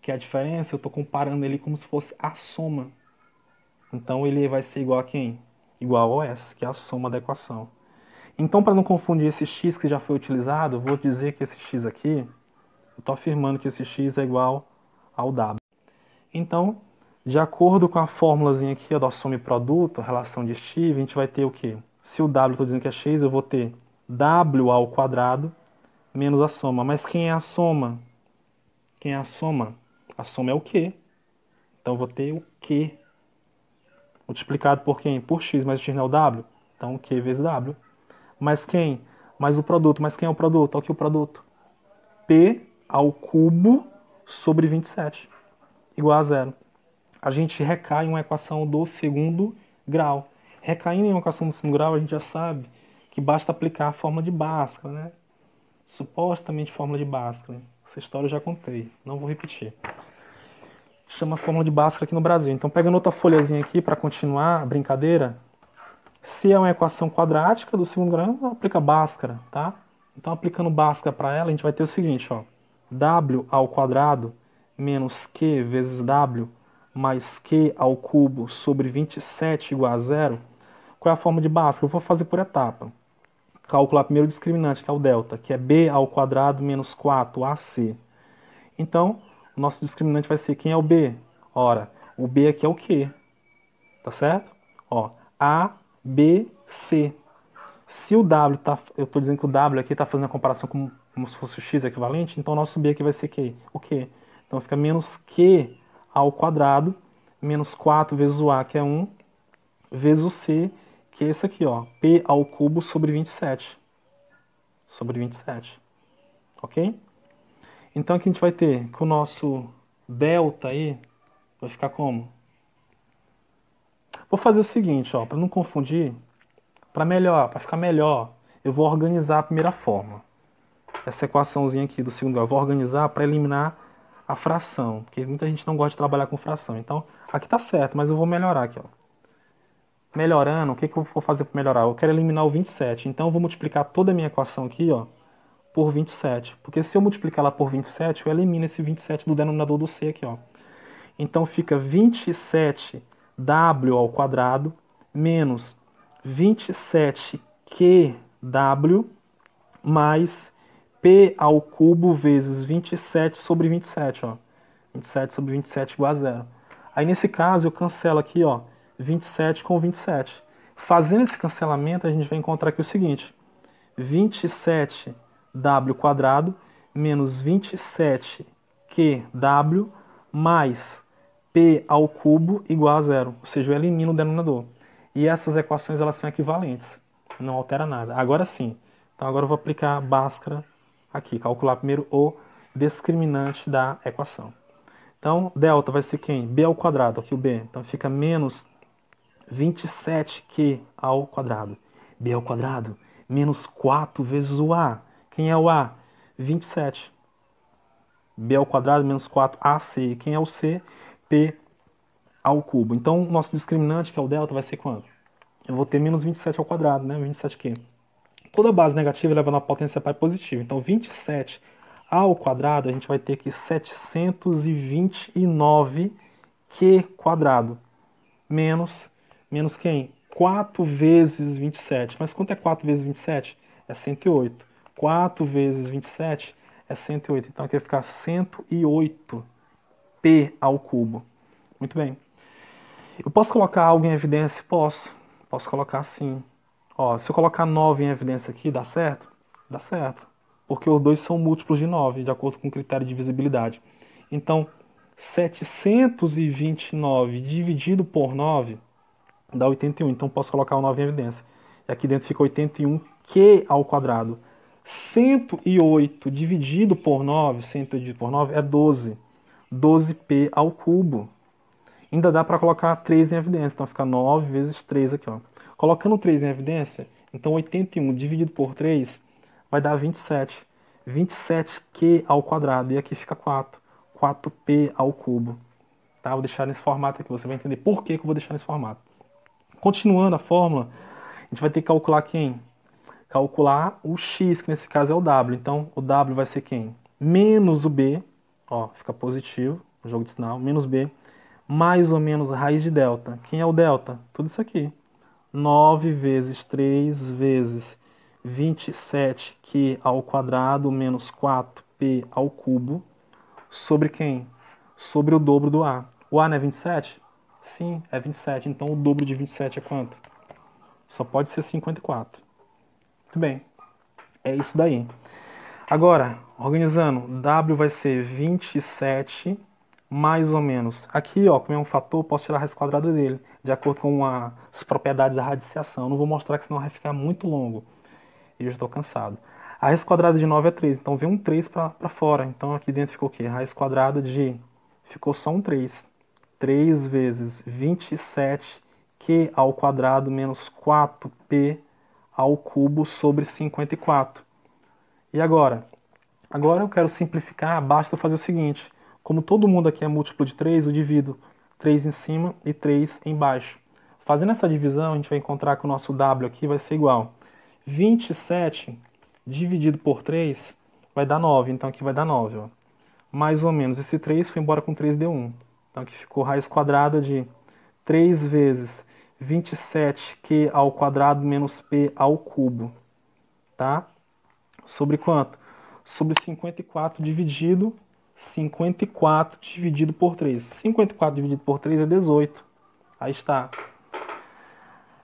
que é a diferença, eu estou comparando ele como se fosse a soma. Então ele vai ser igual a quem? Igual ao S, que é a soma da equação. Então, para não confundir esse x que já foi utilizado, vou dizer que esse x aqui, eu estou afirmando que esse x é igual ao w. Então, de acordo com a fórmulazinha aqui ó, da soma e produto, relação de Steve, a gente vai ter o quê? Se o W estou dizendo que é x, eu vou ter W ao quadrado menos a soma. Mas quem é a soma? Quem é a soma? A soma é o Q. Então eu vou ter o Q multiplicado por quem? Por x, mas o x não é o W. Então Q vezes W. Mas quem? Mais o produto. Mas quem é o produto? Olha aqui o produto. P ao cubo sobre 27 igual a zero a gente recai em uma equação do segundo grau. Recaindo em uma equação do segundo grau, a gente já sabe que basta aplicar a fórmula de Bhaskara, né? Supostamente fórmula de Bhaskara. Essa história eu já contei, não vou repetir. Chama fórmula de Bhaskara aqui no Brasil. Então, pegando outra folhazinha aqui para continuar a brincadeira, se é uma equação quadrática do segundo grau, aplica Bhaskara, tá? Então, aplicando Bhaskara para ela, a gente vai ter o seguinte, ó. W ao quadrado menos Q vezes W mais Q ao cubo sobre 27 igual a zero, qual é a forma de Bhaskara? Eu vou fazer por etapa. Calcular primeiro o discriminante, que é o delta, que é b ao quadrado menos 4ac. Então, o nosso discriminante vai ser quem é o b? Ora, o b aqui é o Q. Tá certo? Ó, A, B, C. Se o W tá, eu estou dizendo que o W aqui está fazendo a comparação como, como se fosse o x equivalente, então o nosso B aqui vai ser Q. o Q. Então fica menos Q ao quadrado, menos 4 vezes o A, que é 1, vezes o C, que é esse aqui, ó, P ao cubo sobre 27. Sobre 27. Ok? Então aqui a gente vai ter que o nosso delta aí vai ficar como? Vou fazer o seguinte, ó, para não confundir, para melhor, para ficar melhor, eu vou organizar a primeira forma. Essa equaçãozinha aqui do segundo grau, eu vou organizar para eliminar a fração, porque muita gente não gosta de trabalhar com fração. Então, aqui tá certo, mas eu vou melhorar aqui, ó. Melhorando, o que, que eu vou fazer para melhorar? Eu quero eliminar o 27, então eu vou multiplicar toda a minha equação aqui, ó, por 27. Porque se eu multiplicar ela por 27, eu elimino esse 27 do denominador do C aqui, ó. Então fica 27w ao quadrado menos 27qw mais p ao cubo vezes 27 sobre 27, ó. 27 sobre 27 igual a zero. Aí nesse caso eu cancelo aqui, ó, 27 com 27. Fazendo esse cancelamento, a gente vai encontrar aqui o seguinte: 27 w quadrado menos 27qw mais p ao cubo igual a zero, ou seja, eu elimino o denominador. E essas equações elas são equivalentes, não altera nada. Agora sim, então agora eu vou aplicar Bhaskara aqui, calcular primeiro o discriminante da equação. Então, delta vai ser quem? b ao quadrado, aqui o b. Então fica menos 27q ao quadrado. b ao quadrado menos 4 vezes o a. Quem é o A? 27. B ao quadrado menos 4AC. Quem é o C? P ao cubo. Então, o nosso discriminante, que é o delta, vai ser quanto? Eu vou ter menos 27 ao quadrado, né? 27Q. Toda base negativa leva na potência pai positiva. Então, 27 ao quadrado, a gente vai ter aqui 729Q quadrado. Menos, menos quem? 4 vezes 27. Mas quanto é 4 vezes 27? É 108. 4 vezes 27 é 108. Então aqui vai ficar 108 P ao cubo. Muito bem. Eu posso colocar algo em evidência? Posso. Posso colocar sim. Ó, se eu colocar 9 em evidência aqui, dá certo? Dá certo. Porque os dois são múltiplos de 9, de acordo com o critério de divisibilidade. Então, 729 dividido por 9 dá 81. Então, posso colocar o 9 em evidência. E aqui dentro fica 81q ao quadrado. 108 dividido por 9, 108 dividido por 9 é 12. 12p ao cubo. Ainda dá para colocar 3 em evidência, então fica 9 vezes 3 aqui. Ó. Colocando 3 em evidência, então 81 dividido por 3 vai dar 27. 27q ao quadrado, e aqui fica 4. 4p ao cubo. Tá? Vou deixar nesse formato aqui, você vai entender por que, que eu vou deixar nesse formato. Continuando a fórmula, a gente vai ter que calcular quem? calcular o x, que nesse caso é o w. Então, o w vai ser quem? Menos o b, ó, fica positivo, o jogo de sinal, menos b, mais ou menos a raiz de delta. Quem é o delta? Tudo isso aqui. 9 vezes 3 vezes 27q ao quadrado menos 4p ao cubo sobre quem? Sobre o dobro do a. O a não é 27? Sim, é 27. Então o dobro de 27 é quanto? Só pode ser 54. Muito bem. É isso daí. Agora, organizando, W vai ser 27 mais ou menos. Aqui, ó, como é um fator, posso tirar a raiz quadrada dele, de acordo com as propriedades da radiciação. Não vou mostrar que senão vai ficar muito longo. Eu já estou cansado. A raiz quadrada de 9 é 3, então vem um 3 para fora. Então aqui dentro ficou o quê? A raiz quadrada de... Ficou só um 3. 3 vezes 27, q ao quadrado menos 4p ao cubo sobre 54. E agora? Agora eu quero simplificar, basta fazer o seguinte. Como todo mundo aqui é múltiplo de 3, eu divido 3 em cima e 3 embaixo. Fazendo essa divisão, a gente vai encontrar que o nosso W aqui vai ser igual. 27 dividido por 3 vai dar 9, então aqui vai dar 9. Ó. Mais ou menos, esse 3 foi embora com 3 deu 1. Então aqui ficou raiz quadrada de 3 vezes 27q ao quadrado menos p ao cubo, tá? Sobre quanto? Sobre 54 dividido 54 dividido por 3. 54 dividido por 3 é 18. Aí está.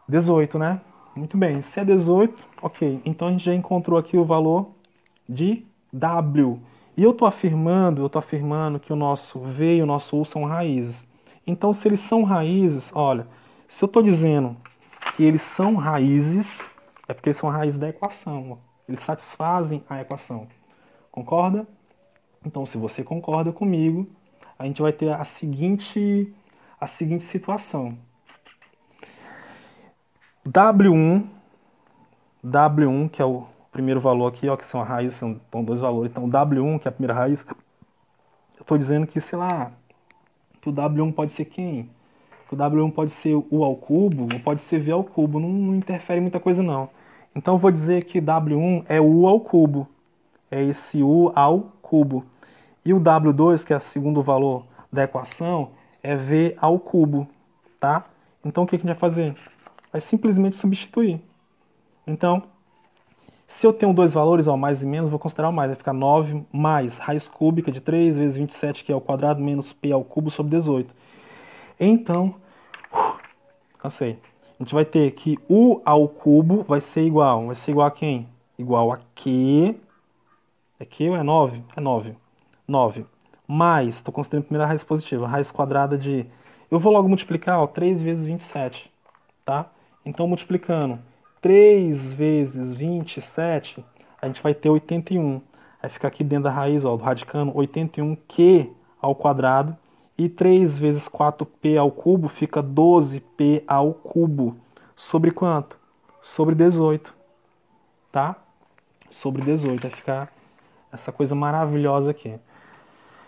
18, né? Muito bem. Se é 18, ok. Então a gente já encontrou aqui o valor de W. E eu estou afirmando, eu estou afirmando que o nosso V e o nosso U são raízes. Então, se eles são raízes, olha, se eu estou dizendo que eles são raízes, é porque eles são raízes da equação. Eles satisfazem a equação. Concorda? Então, se você concorda comigo, a gente vai ter a seguinte, a seguinte situação. W1, W1, que é o primeiro valor aqui, ó, que são a raiz, são, dois valores. Então, W1, que é a primeira raiz, eu estou dizendo que, sei lá, que o W1 pode ser quem? Que o W1 pode ser U ao cubo ou pode ser V ao cubo. Não, não interfere muita coisa, não. Então, eu vou dizer que W1 é U ao cubo. É esse U ao cubo. E o W2, que é o segundo valor da equação, é V ao cubo, tá? Então, o que a gente vai fazer? Vai simplesmente substituir. Então, se eu tenho dois valores, ó, mais e menos, vou considerar o mais. Vai ficar 9 mais raiz cúbica de 3 vezes 27, que é o quadrado, menos p ao cubo sobre 18. Então, uh, cansei. A gente vai ter que u ao cubo vai ser igual. Vai ser igual a quem? Igual a q. É ou é 9? É 9. 9. Mais, estou considerando a primeira raiz positiva, raiz quadrada de... Eu vou logo multiplicar, ó, 3 vezes 27, tá? Então, multiplicando 3 vezes 27, a gente vai ter 81. Aí fica aqui dentro da raiz, ó, do radicando, 81q ao quadrado. E 3 vezes 4p ao cubo fica 12p ao cubo. Sobre quanto? Sobre 18. Tá? Sobre 18. Vai ficar essa coisa maravilhosa aqui.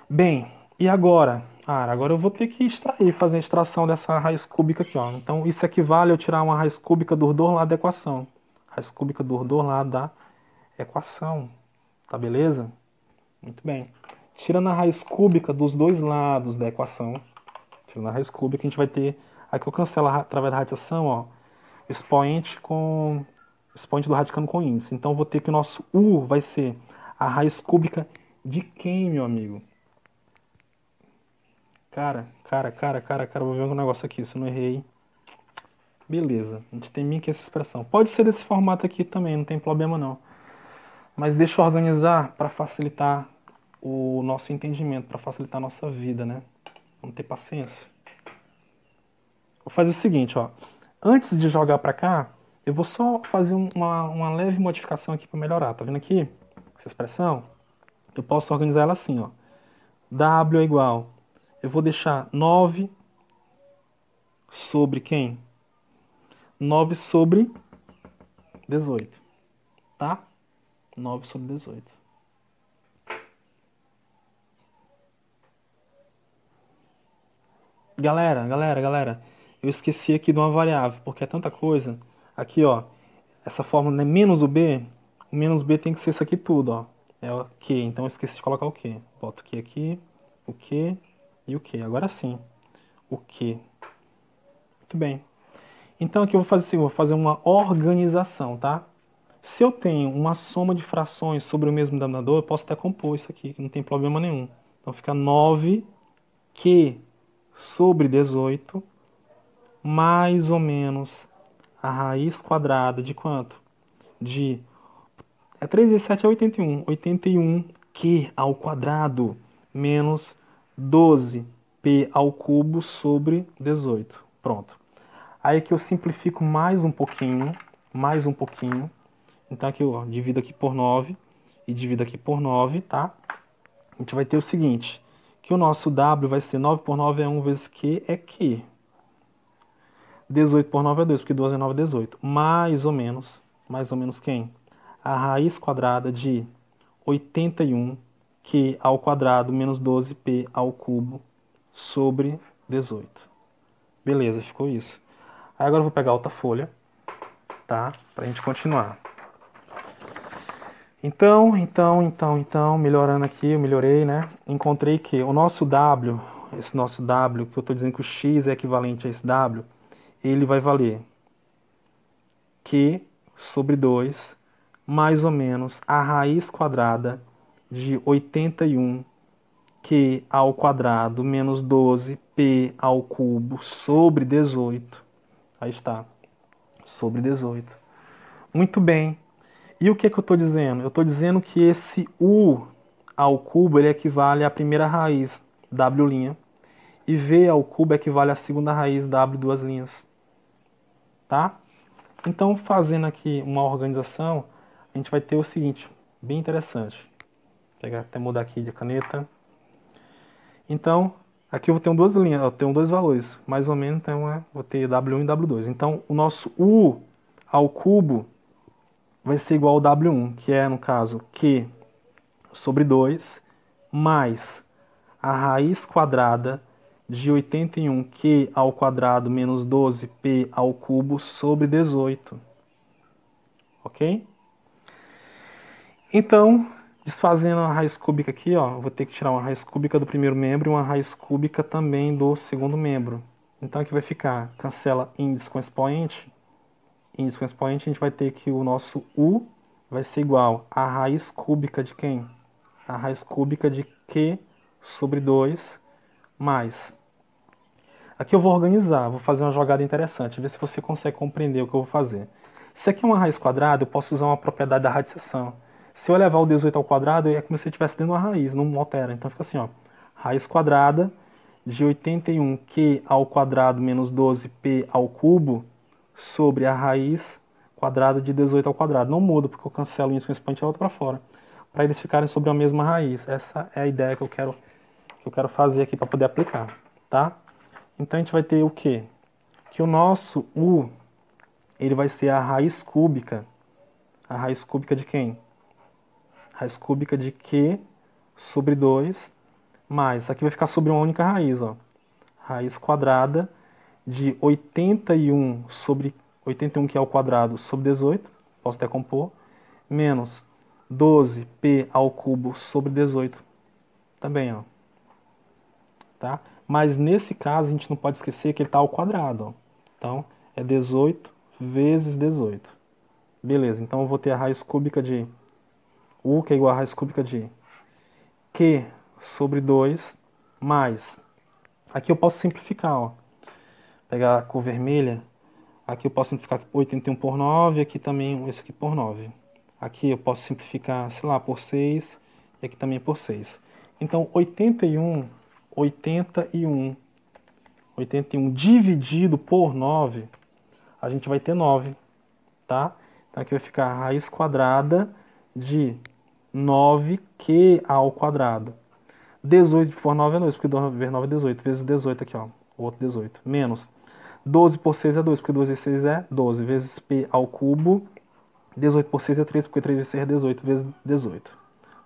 Bem, e agora? Ah, agora eu vou ter que extrair, fazer a extração dessa raiz cúbica aqui. Ó. Então isso equivale a eu tirar uma raiz cúbica dos dois lados da equação. Raiz cúbica dos dois lados da equação. Tá beleza? Muito bem. Tirando a raiz cúbica dos dois lados da equação, tirando a raiz cúbica, a gente vai ter... Aqui eu cancelo através da radiação, ó, expoente com... Expoente do radicando com índice. Então eu vou ter que o nosso U vai ser a raiz cúbica de quem, meu amigo? Cara, cara, cara, cara, cara, vou ver um negócio aqui, se eu não errei. Beleza, a gente tem aqui essa expressão. Pode ser desse formato aqui também, não tem problema não. Mas deixa eu organizar para facilitar o nosso entendimento, para facilitar a nossa vida, né? Vamos ter paciência. Vou fazer o seguinte, ó. Antes de jogar para cá, eu vou só fazer uma, uma leve modificação aqui para melhorar. Tá vendo aqui? Essa expressão? Eu posso organizar ela assim, ó. W é igual eu vou deixar 9 sobre quem? 9 sobre 18. Tá? 9 sobre 18. Galera, galera, galera, eu esqueci aqui de uma variável, porque é tanta coisa. Aqui, ó, essa fórmula é menos o b, menos b tem que ser isso aqui tudo, ó. É o q, então eu esqueci de colocar o q. Boto o q aqui, o q, e o que? Agora sim. O que? Muito bem. Então aqui eu vou fazer vou fazer uma organização, tá? Se eu tenho uma soma de frações sobre o mesmo denominador, eu posso até compor isso aqui, que não tem problema nenhum. Então fica 9q sobre 18 mais ou menos a raiz quadrada de quanto? De é 3 vezes 7 é 81. 81q ao quadrado menos 12p ao cubo sobre 18. Pronto. Aí aqui eu simplifico mais um pouquinho, mais um pouquinho. Então aqui eu divido aqui por 9 e divido aqui por 9, tá? A gente vai ter o seguinte, que o nosso W vai ser 9 por 9 é 1 vezes Q é Q. 18 por 9 é 2, porque 12 é 9 é 18. Mais ou menos, mais ou menos quem? A raiz quadrada de 81 q ao quadrado menos 12p ao cubo sobre 18. Beleza, ficou isso. Aí agora eu vou pegar outra folha, tá? Pra gente continuar. Então, então, então, então, melhorando aqui, eu melhorei, né? Encontrei que o nosso W, esse nosso W, que eu estou dizendo que o X é equivalente a esse W, ele vai valer Q sobre 2, mais ou menos a raiz quadrada de 81 q ao quadrado menos 12p ao cubo sobre 18. Aí está, sobre 18. Muito bem. E o que, é que eu estou dizendo? Eu estou dizendo que esse u ao cubo ele equivale à primeira raiz w' e v ao cubo equivale à segunda raiz w duas linhas. Tá? Então, fazendo aqui uma organização, a gente vai ter o seguinte, bem interessante pegar até mudar aqui de caneta. Então, Aqui eu vou ter duas linhas, eu tenho dois valores, mais ou menos, então é, vou ter W1 e W2. Então, o nosso U ao cubo vai ser igual ao W1, que é, no caso, Q sobre 2, mais a raiz quadrada de 81Q ao quadrado menos 12P ao cubo sobre 18. Ok? Então, Desfazendo a raiz cúbica aqui, ó, vou ter que tirar uma raiz cúbica do primeiro membro e uma raiz cúbica também do segundo membro. Então aqui vai ficar, cancela índice com expoente. Índice com expoente, a gente vai ter que o nosso U vai ser igual a raiz cúbica de quem? A raiz cúbica de Q sobre 2 mais. Aqui eu vou organizar, vou fazer uma jogada interessante, ver se você consegue compreender o que eu vou fazer. Se aqui é uma raiz quadrada, eu posso usar uma propriedade da radiciação. Se eu elevar o 18 ao quadrado, é como se estivesse dentro de uma raiz, não altera. Então fica assim, ó. Raiz quadrada de 81q ao quadrado menos 12p ao cubo sobre a raiz quadrada de 18 ao quadrado. Não muda, porque eu cancelo isso com esse expoente e volto para fora. Para eles ficarem sobre a mesma raiz. Essa é a ideia que eu quero, que eu quero fazer aqui para poder aplicar. Tá? Então a gente vai ter o quê? Que o nosso u ele vai ser a raiz cúbica. A raiz cúbica de quem? Raiz cúbica de Q sobre 2, mais, aqui vai ficar sobre uma única raiz, ó, raiz quadrada de 81 sobre 81 que é ao quadrado sobre 18, posso decompor, menos 12p ao cubo sobre 18, também, ó, tá? Mas nesse caso a gente não pode esquecer que ele está ao quadrado, ó. então é 18 vezes 18. Beleza, então eu vou ter a raiz cúbica de U, que é igual a raiz cúbica de Q sobre 2, mais. Aqui eu posso simplificar, ó. Pegar a cor vermelha. Aqui eu posso simplificar 81 por 9, aqui também esse aqui por 9. Aqui eu posso simplificar, sei lá, por 6, e aqui também por 6. Então, 81, 81, 81 dividido por 9, a gente vai ter 9, tá? Então aqui vai ficar a raiz quadrada de 9q ao quadrado. 18 por 9 é 2, porque 2 vezes 9 é 18, vezes 18 aqui, ó, outro 18, menos 12 por 6 é 2, porque 2 vezes 6 é 12, vezes p ao cubo, 18 por 6 é 3, porque 3 vezes 6 é 18, vezes 18.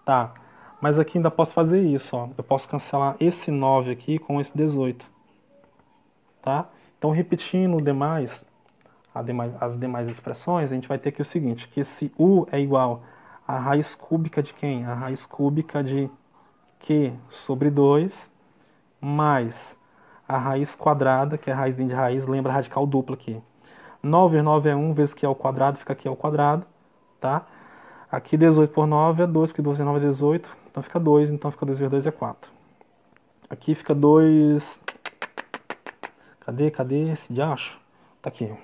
Tá, mas aqui ainda posso fazer isso, ó, eu posso cancelar esse 9 aqui com esse 18, tá? Então, repetindo demais, demais, as demais expressões, a gente vai ter aqui o seguinte, que esse u é igual a raiz cúbica de quem? A raiz cúbica de Q sobre 2 mais a raiz quadrada, que é a raiz dentro de raiz, lembra a radical dupla aqui. 9 vezes 9 é 1, vezes é ao quadrado, fica aqui ao quadrado, tá? Aqui 18 por 9 é 2, porque 2 vezes 9 é 18, então fica 2, então fica 2 vezes 2 é 4. Aqui fica 2... Cadê, cadê esse diacho? Tá aqui.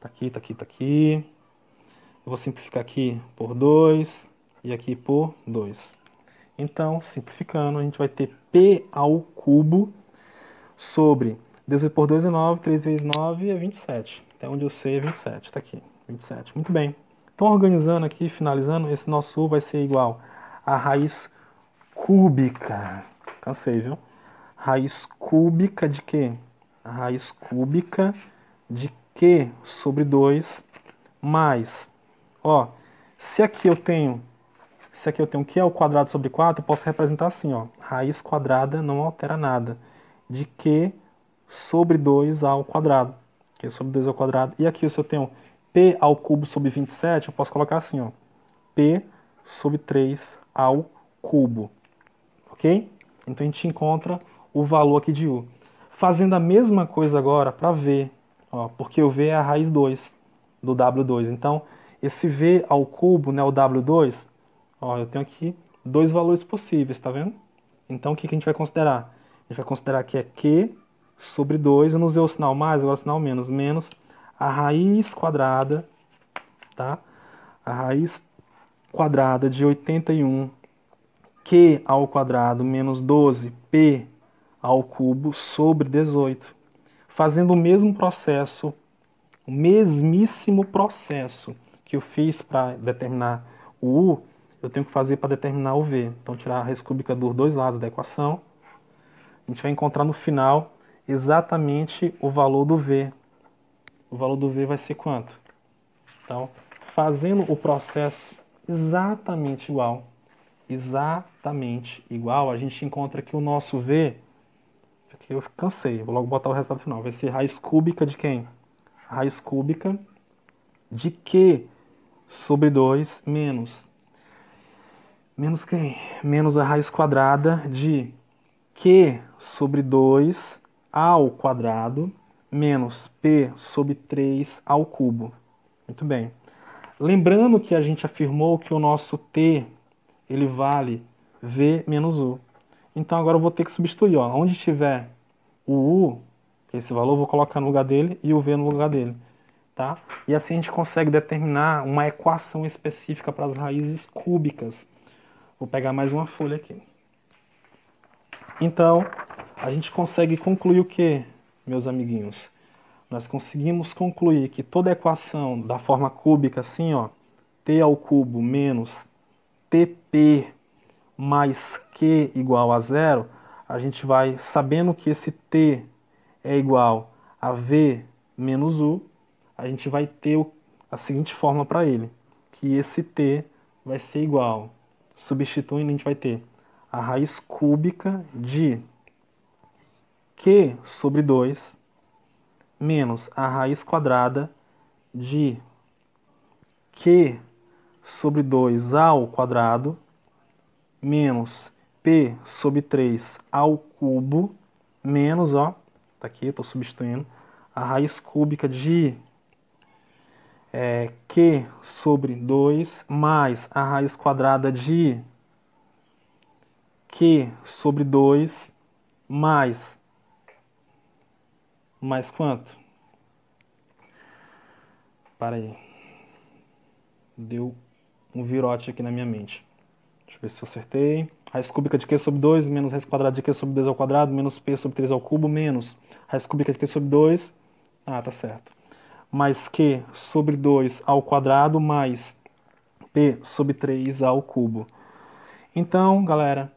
Tá aqui, tá aqui, tá aqui. Eu vou simplificar aqui por 2 e aqui por 2. Então, simplificando, a gente vai ter P ao cubo sobre 18 por 2 é 9, 3 vezes 9 é 27. Até onde eu sei é 27, está aqui, 27. Muito bem. Então, organizando aqui, finalizando, esse nosso U vai ser igual a raiz cúbica. Cansei, viu? Raiz cúbica de quê? Raiz cúbica de Q sobre 2 mais Ó, se aqui eu tenho, se aqui eu tenho q ao quadrado sobre 4, eu posso representar assim, ó, raiz quadrada não altera nada, de q sobre 2 ao quadrado, q sobre 2 ao quadrado. E aqui se eu tenho p ao cubo sobre 27, eu posso colocar assim, ó, p sobre 3 ao cubo, ok? Então a gente encontra o valor aqui de u. Fazendo a mesma coisa agora para v, ó, porque o v é a raiz 2 do w2. Então, esse V ao cubo, né, o W2, ó, eu tenho aqui dois valores possíveis, tá vendo? Então, o que, que a gente vai considerar? A gente vai considerar que é Q sobre 2, eu não usei o sinal mais, agora o sinal menos, menos a raiz quadrada, tá? A raiz quadrada de 81 Q ao quadrado menos 12 P ao cubo sobre 18. Fazendo o mesmo processo, o mesmíssimo processo que eu fiz para determinar o U, eu tenho que fazer para determinar o V. Então, tirar a raiz cúbica dos dois lados da equação. a gente vai encontrar no final exatamente o valor do V. O valor do V vai ser quanto? Então, fazendo o processo exatamente igual, exatamente igual, a gente encontra que o nosso V, aqui eu cansei, vou logo botar o resultado final, vai ser raiz cúbica de quem? Raiz cúbica de Q sobre 2 menos. Menos quem? Menos a raiz quadrada de Q sobre 2 ao quadrado menos P sobre 3 ao cubo. Muito bem. Lembrando que a gente afirmou que o nosso T ele vale V menos U. Então agora eu vou ter que substituir. Ó. Onde tiver o U, é esse valor, eu vou colocar no lugar dele e o V no lugar dele. Tá? E assim a gente consegue determinar uma equação específica para as raízes cúbicas. Vou pegar mais uma folha aqui. Então, a gente consegue concluir o que, meus amiguinhos? nós conseguimos concluir que toda equação da forma cúbica, assim, ó, t ao cubo menos tp mais q igual a zero, a gente vai sabendo que esse t é igual a v menos u, a gente vai ter a seguinte fórmula para ele, que esse t vai ser igual, substituindo a gente vai ter a raiz cúbica de q sobre 2 menos a raiz quadrada de Q sobre 2 ao quadrado menos P sobre 3 ao cubo menos, ó, tá aqui, estou substituindo, a raiz cúbica de é, Q sobre 2 mais a raiz quadrada de Q sobre 2 mais mais quanto? Para aí. Deu um virote aqui na minha mente. Deixa eu ver se eu acertei. Raiz cúbica de Q sobre 2 menos raiz quadrada de Q sobre 2 ao quadrado menos P sobre 3 ao cubo menos raiz cúbica de Q sobre 2. Ah, tá certo. Mais Q sobre 2 ao quadrado mais P sobre 3 ao cubo. Então, galera,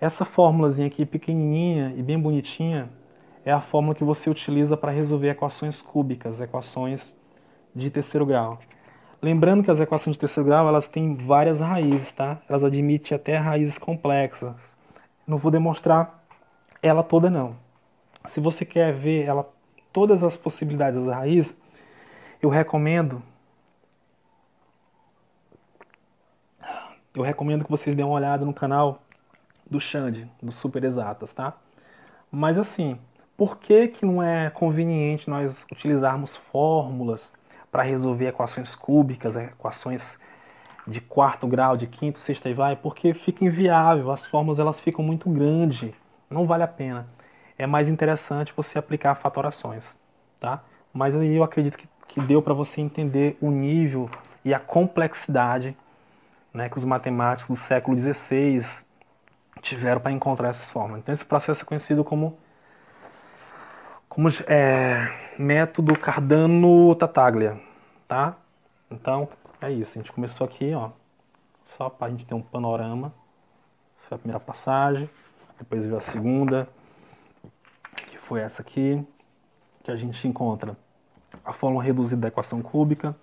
essa fórmulazinha aqui pequenininha e bem bonitinha é a fórmula que você utiliza para resolver equações cúbicas, equações de terceiro grau. Lembrando que as equações de terceiro grau elas têm várias raízes, tá? Elas admitem até raízes complexas. Não vou demonstrar ela toda não. Se você quer ver ela todas as possibilidades das raízes, eu recomendo eu recomendo que vocês dêem uma olhada no canal do Xande, do Super Exatas, tá? Mas assim, por que, que não é conveniente nós utilizarmos fórmulas para resolver equações cúbicas, equações de quarto grau, de quinto, sexto e vai? Porque fica inviável, as fórmulas elas ficam muito grandes, não vale a pena. É mais interessante você aplicar fatorações, tá? Mas aí eu acredito que, que deu para você entender o nível e a complexidade né, que os matemáticos do século XVI tiveram para encontrar essas fórmulas. Então esse processo é conhecido como como é, método Cardano-Tataglia, tá? Então, é isso. A gente começou aqui, ó, só para a gente ter um panorama. Essa foi a primeira passagem, depois veio a segunda, que foi essa aqui, que a gente encontra a fórmula reduzida da equação cúbica,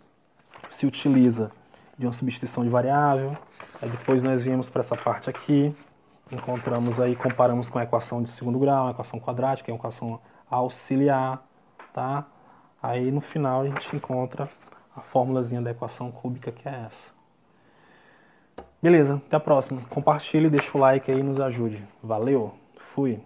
se utiliza de uma substituição de variável, aí depois nós viemos para essa parte aqui, encontramos aí, comparamos com a equação de segundo grau, a equação quadrática, a equação auxiliar, tá? Aí no final a gente encontra a formulazinha da equação cúbica que é essa. Beleza, até a próxima. Compartilhe, deixa o like aí e nos ajude. Valeu, fui!